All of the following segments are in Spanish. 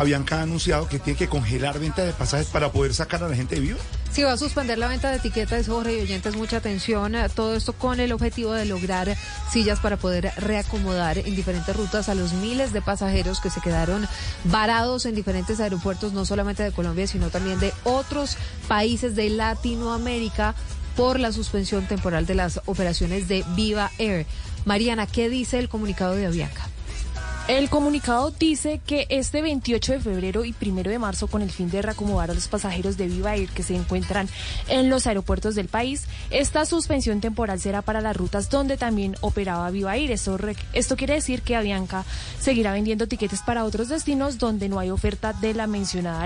Avianca ha anunciado que tiene que congelar venta de pasajes para poder sacar a la gente de viva. Sí, va a suspender la venta de etiquetas, Jorge y oyentes, mucha atención. Todo esto con el objetivo de lograr sillas para poder reacomodar en diferentes rutas a los miles de pasajeros que se quedaron varados en diferentes aeropuertos, no solamente de Colombia, sino también de otros países de Latinoamérica por la suspensión temporal de las operaciones de Viva Air. Mariana, ¿qué dice el comunicado de Avianca? El comunicado dice que este 28 de febrero y 1 de marzo, con el fin de reacomodar a los pasajeros de Viva Air que se encuentran en los aeropuertos del país, esta suspensión temporal será para las rutas donde también operaba Viva Air. Esto, esto quiere decir que Avianca seguirá vendiendo tiquetes para otros destinos donde no hay oferta de la mencionada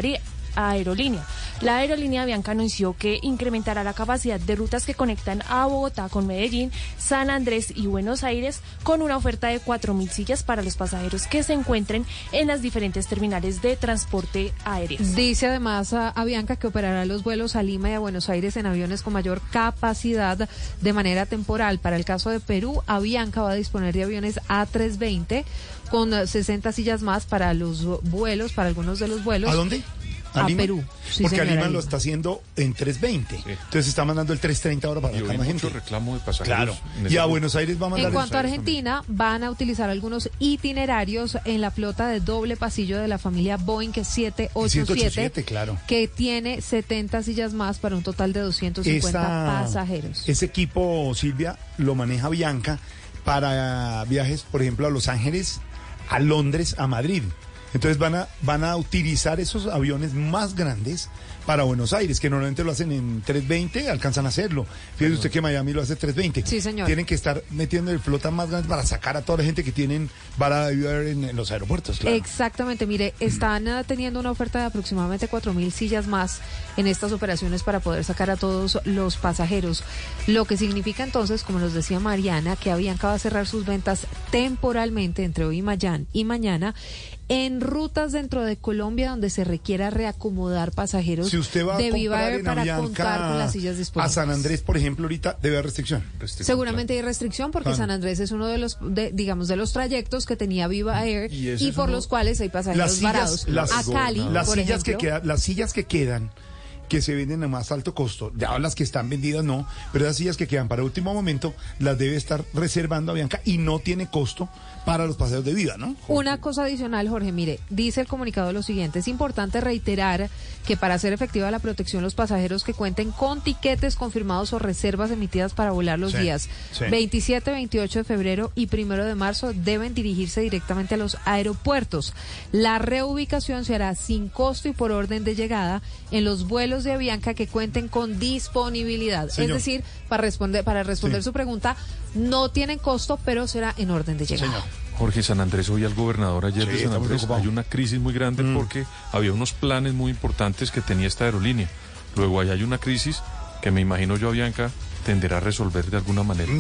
aerolínea. La aerolínea Bianca anunció que incrementará la capacidad de rutas que conectan a Bogotá con Medellín, San Andrés y Buenos Aires con una oferta de 4.000 sillas para los pasajeros que se encuentren en las diferentes terminales de transporte aéreo. Dice además a, Bianca que operará los vuelos a Lima y a Buenos Aires en aviones con mayor capacidad de manera temporal. Para el caso de Perú, Avianca va a disponer de aviones A320 con 60 sillas más para los vuelos, para algunos de los vuelos. ¿A dónde? A, Perú. porque a Lima lo está haciendo en 320. Entonces está mandando el 330 ahora para acá más gente. reclamo de pasajeros. Claro. Y a Buenos Aires va a mandar En cuanto a Argentina, van a utilizar algunos itinerarios en la flota de doble pasillo de la familia Boeing 787, claro. que tiene 70 sillas más para un total de 250 pasajeros. Ese equipo, Silvia, lo maneja Bianca para viajes, por ejemplo, a Los Ángeles, a Londres, a Madrid. Entonces van a, van a utilizar esos aviones más grandes para Buenos Aires, que normalmente lo hacen en 320, alcanzan a hacerlo. Fíjese usted que Miami lo hace 320. Sí, señor. Tienen que estar metiendo el flota más grande para sacar a toda la gente que tienen varada de en, en los aeropuertos. Exactamente, mire, están ah, teniendo una oferta de aproximadamente 4.000 sillas más en estas operaciones para poder sacar a todos los pasajeros. Lo que significa entonces, como nos decía Mariana, que Avianca va a cerrar sus ventas temporalmente entre hoy y mañana en rutas dentro de Colombia donde se requiera reacomodar pasajeros si usted va a de Viva para contar con las sillas disponibles. A San Andrés, por ejemplo, ahorita debe haber restricción. Seguramente hay restricción porque San Andrés es uno de los, digamos, de los trayectos que tenía Viva Air y, por los cuales hay pasajeros varados. a Cali, las por sillas que quedan, las sillas que quedan que se venden a más alto costo, ya las que están vendidas no, pero esas sillas que quedan para último momento las debe estar reservando a Bianca y no tiene costo para los paseos de vida, ¿no? Una cosa adicional, Jorge, mire, dice el comunicado lo siguiente, es importante reiterar que para hacer efectiva la protección los pasajeros que cuenten con tiquetes confirmados o reservas emitidas para volar los días 27, 28 de febrero y 1 de marzo deben dirigirse directamente a los aeropuertos. La reubicación se hará sin costo y por orden de llegada en los vuelos de Avianca que cuenten con disponibilidad. Es decir, para responder, para responder su pregunta, no tienen costo, pero será en orden de llegada. Jorge San Andrés, hoy al gobernador ayer de San Andrés, hay una crisis muy grande mm. porque había unos planes muy importantes que tenía esta aerolínea. Luego ahí hay una crisis que me imagino yo, Avianca, tenderá a resolver de alguna manera.